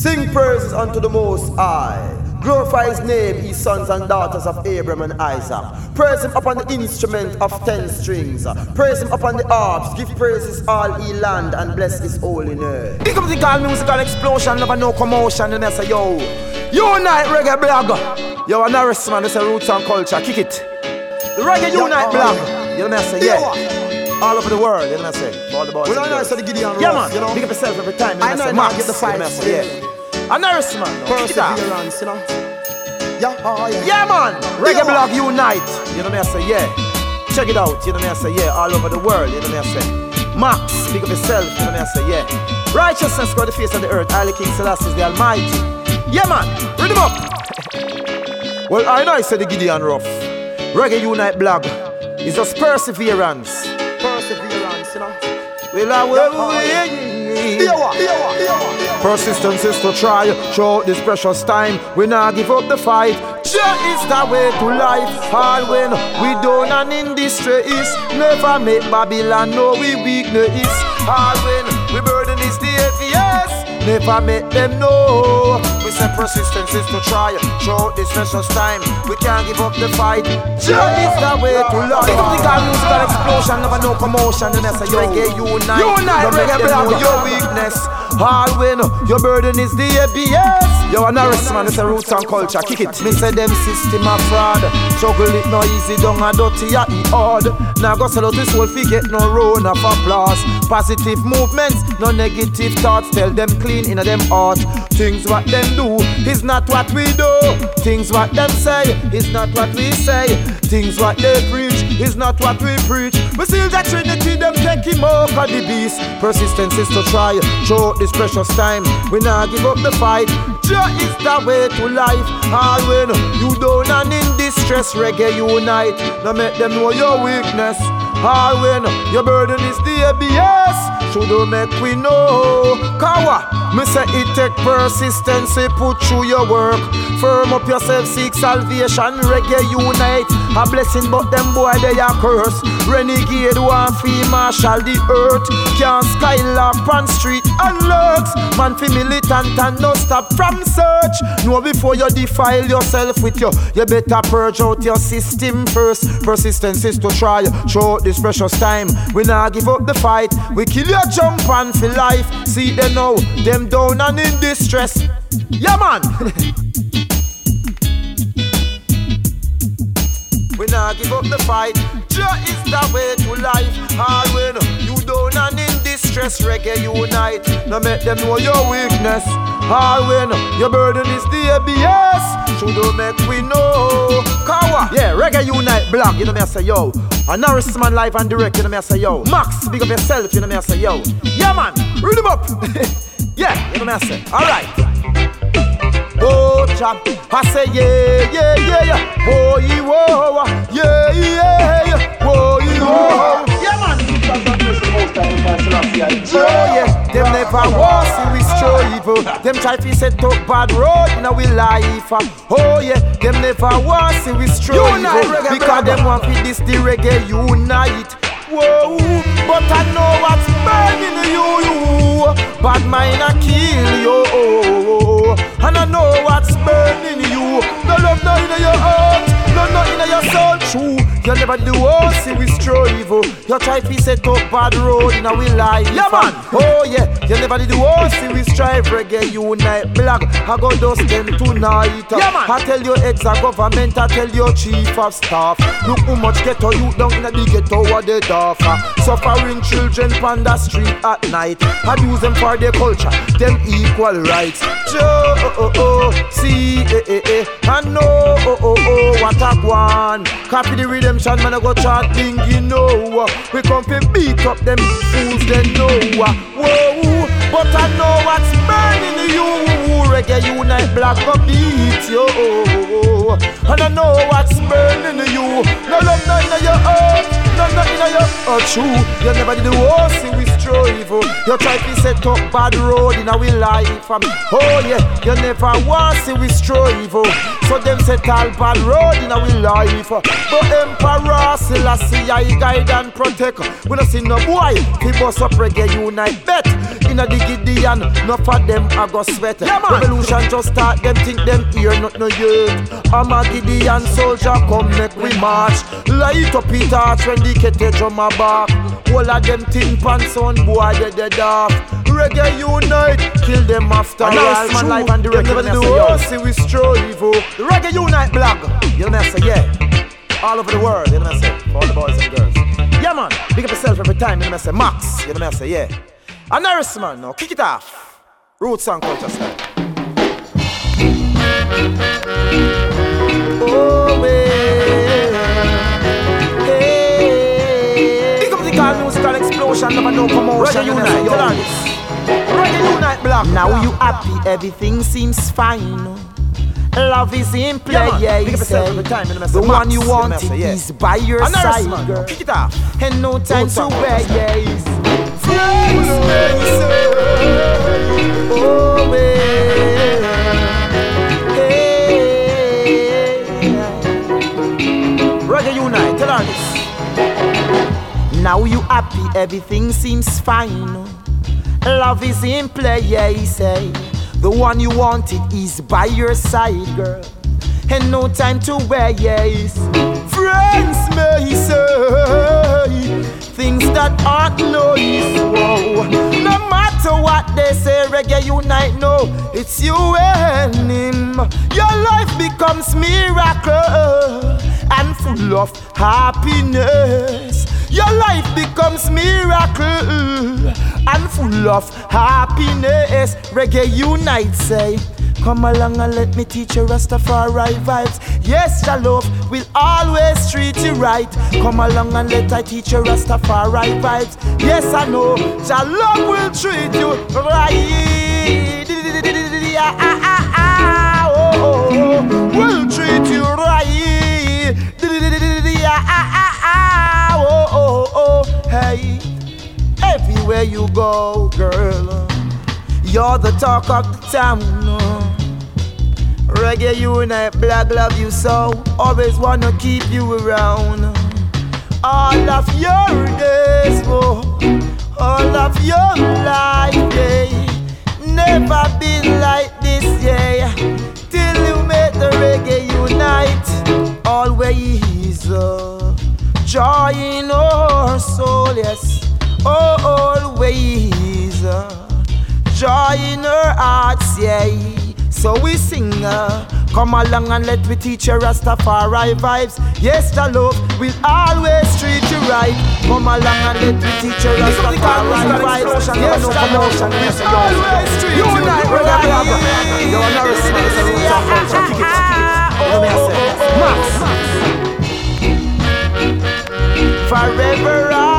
Sing praises unto the Most High. Glorify his name, ye sons and daughters of Abraham and Isaac. Praise him upon the instrument of ten strings. Praise him upon the harps. Give praises all ye land and bless his holy name. Pick up the call musical explosion, never no commotion. And I say, yo, unite reggae blog. Yo, a Norris man, this a roots and culture. Kick it. The reggae unite oh. blog. You know what I say? Yeah. All over the world, you know what I say? All the boys. Well, I know, so the Gideon Yeah, man. you know. Pick up yourself every time. You know I know, say? I the Max, you know what I say? Yeah. A Norris man. Perseverance, you know. Yeah, oh, yeah. Yeah, man. Reggae Yeah. blog unite. You know what I say? Yeah. Check it out. You know what I say? Yeah. All over the world. You know what I say? Max, pick up yourself. You know what I say? Yeah. Righteousness go the face of the earth. Haile King Selassie is the Almighty. Yeah, man. Read them up. well, I know I said the Gideon Rough. Reggae Unite blog is just perseverance. Perseverance, you know. Well, I will. Yawa, yawa, yawa. Persistence is to try throughout this precious time. We not give up the fight. Jah is the way to life. All when we down and in distress, never make Babylon know we weakness. All when we burden is the heaviest, never make them know. We say persistence is to try throughout this precious time. We can't give up the fight. Jah is the way to life. Pick up the gun, musical explosion, never no commotion. And I say reggae unite, unite, Don't make reggae them know blog. All when uh, your burden is the ABS. Yo, a Norris man, it's a roots and culture. Kick it. Me say them system a fraud. Struggle it no easy, don't a dirty, a e hard. Now go sell out this whole get no round of applause. Positive movements, no negative thoughts. Tell them clean in a them heart. Things what them do is not what we do. Things what them say is not what we say. Things what they preach is not what we preach. We still the Trinity, them take him of the beast. Persistence is to try, show this precious time. We not give up the fight. Jah is the way to life. All when you down and in distress, reggae unite. Now make them know your weakness. All when your burden is the ABS. Should make we know. Kawa, me say it take persistence, put through your work. Firm up yourself, seek salvation, reggae unite. A blessing, but them boy they are curse. Renegade one fee marshal the earth. Can't skylark on street and. Man fi militant and no stop from search. Know before you defile yourself with you, you better purge out your system first. Persistence is to try throughout this precious time. We not give up the fight. We kill your jump and for life. See them now, them down and in distress. Yeah man. We not give up the fight. Jah is the way to life. All when you down and in distress, reggae unite. Now make them know your weakness. All when your burden is the ABS. Should make we know. Kawa. Yeah, reggae unite blog. You know me I say yo. A Norris man live and direct. You know me I say yo. Max, big up yourself. You know me I say yo. Yeah man, read him up. yeah, you know me I say. All right. Oh, chap, I say yeah, yeah, yeah, yeah. Whoa, yeah, yeah, yeah. Boy, whoa. Yeah. Oh yeah, them never was see we strive. Them try to set up bad road in our life. Oh yeah, them never was see we reggae, Because them want to this the reggae unite. Whoa, but I know what's burning you, you. Bad mind a kill you. And I know what's burning you. No love no in your heart, no nothing in your soul. True, you never do all see we strive. You try to set up bad road in our life. Yeah man. Oh yeah, you never do all see we strive. Reggae unite, black. I go dust them tonight. Yeah man. I tell your ex a government, I tell your chief of staff. Look how much ghetto you down in the ghetto what they talk. Suffering children on the street at night. Abuse them for their culture, them equal rights. Joe, oh, oh, oh, see, eh, eh, eh. I know, one. Copy the redemption, man, I go chant thing, you know. We come to beat up them fools, they know. Whoa, but I know what's burning you. Reggae unite, black beat you. And I know what's burning you. No love, no in your heart, no nothing in your heart. True, you never did the worst, we strive. You try to set up bad road in our life. For me. Oh yeah, you never want see we strive. So them set all bad road in our life. But Emperor Selassie, I guide and protect. We don't see no boy, people us up reggae unite. Bet in a the Gideon, no for them I go sweat. Yeah, Revolution just start, them think them here not no youth. I'm a Gideon soldier, come make we march. Light up it when the kete drum a back. All of them tin pants on boy, they dead off. Reggae unite, kill them after all. Man live and the reggae, never do oh, see we strive. Oh. The reggae unite blog, you know say yeah. All over the world, you know say, for all the boys and girls. Yeah man, big up yourself every time, you know me say Max, you know me say yeah. And Norris man, now kick it off. Roots and culture style. Oh, explosion, never no. Reggae unite. Reggae unite black. Now you happy, everything seems fine. Love is in play, yeah, yeah you say. Time, the one you want yeah. is by your side, man. girl. Kick it off. And no time to. Friends, oh, everything seems fine. Love is in play, yeah, he say. The one you wanted is by your side, girl. And no time to wear, yes. Friends may say things that aren't nice. Whoa. No matter what they say, reggae unite. No, it's you and him. Your life becomes miracle and full of happiness. Your life becomes miracle and full of happiness. Reggae unite, say. Come along and let me teach you Rastafari vibes. Yes, your love will always treat you right. Come along and let I teach you Rastafari vibes. Yes, I know your love will treat you go, girl, you're the talk of the town. Reggae unite, black love you so. Always wanna keep you around. All of your days, oh, all of your life, yeah. Never been like this, yeah. Till you make the reggae unite. Always, uh, joy in our soul, yes. Oh, always, uh, joy in our hearts, yeah. So we sing, uh, come along and let me teach you Rastafari vibes. Yes, the love will always treat you right. Come along and let me teach you Rastafari vibes. Yes, the love will always treat you right. Not responsible. It, kick it. Let me say, Max. Forever, always.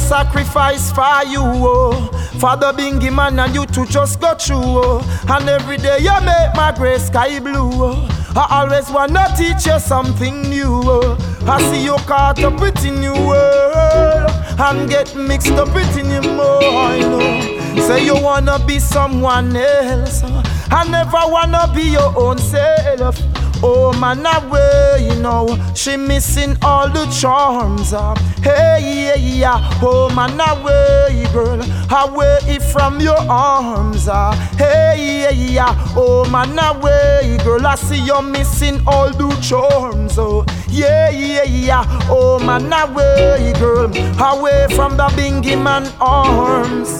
Sacrifice for you, oh. Father Bingy man and you two just go through, oh. And every day you make my gray sky blue, oh. I always wanna teach you something new, oh. I see you caught up with in new world and get mixed up with in your mind, oh. Say you wanna be someone else, I never wanna be your own self. Oh man, away, you know, she missing all the charms. Uh. Hey, yeah, yeah. Oh man, away, girl, away from your arms. Uh. Hey, yeah, yeah. Oh man, away, girl, I see you missing all the charms. Oh, yeah, yeah, yeah. Oh man, away, girl, away from the bingy man arms.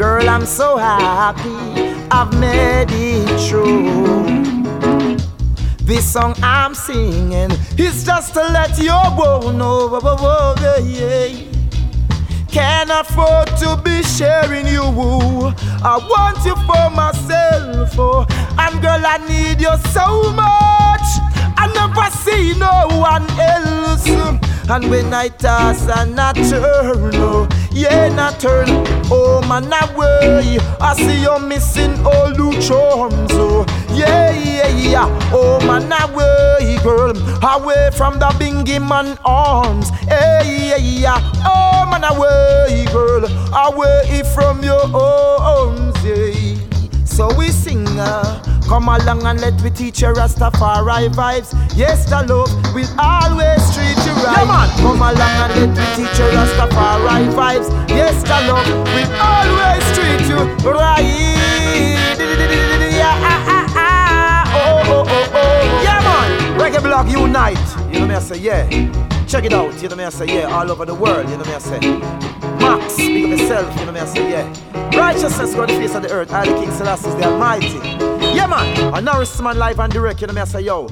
Girl, I'm so happy I've made it true. This song I'm singing is just to let you go know. Yeah, yeah. Can't afford to be sharing you. I want you for myself. Oh. And girl, I need you so much. I never see no one else. And when I toss and I turn, oh, yeah, not turn, oh man, I way. I see you're missing all the charms, oh, yeah, yeah, yeah, oh man, I way, girl, away from the bingy man arms. Hey, yeah, yeah, oh man, away, girl, away from your arms. Yeah. So we sing. Uh, Come along and let me teach you Rastafari vibes. Yes, the love will always treat you right. Yeah. Come along and let me teach you Rastafari vibes. Yes, the love will always treat you right. Yeah, ah, ah, ah. Oh, oh, oh, oh. Yeah, man. Reggae Blog Unite. You know me, I say, yeah. Check it out. You know me, I say, yeah. All over the world. You know me, I say. Max, speak of yourself. You know me, I say, yeah. Righteousness go the face of the earth. I the King Selassie the Almighty. Yeah, man. A Norris man live and direct. You know me, I say, yo.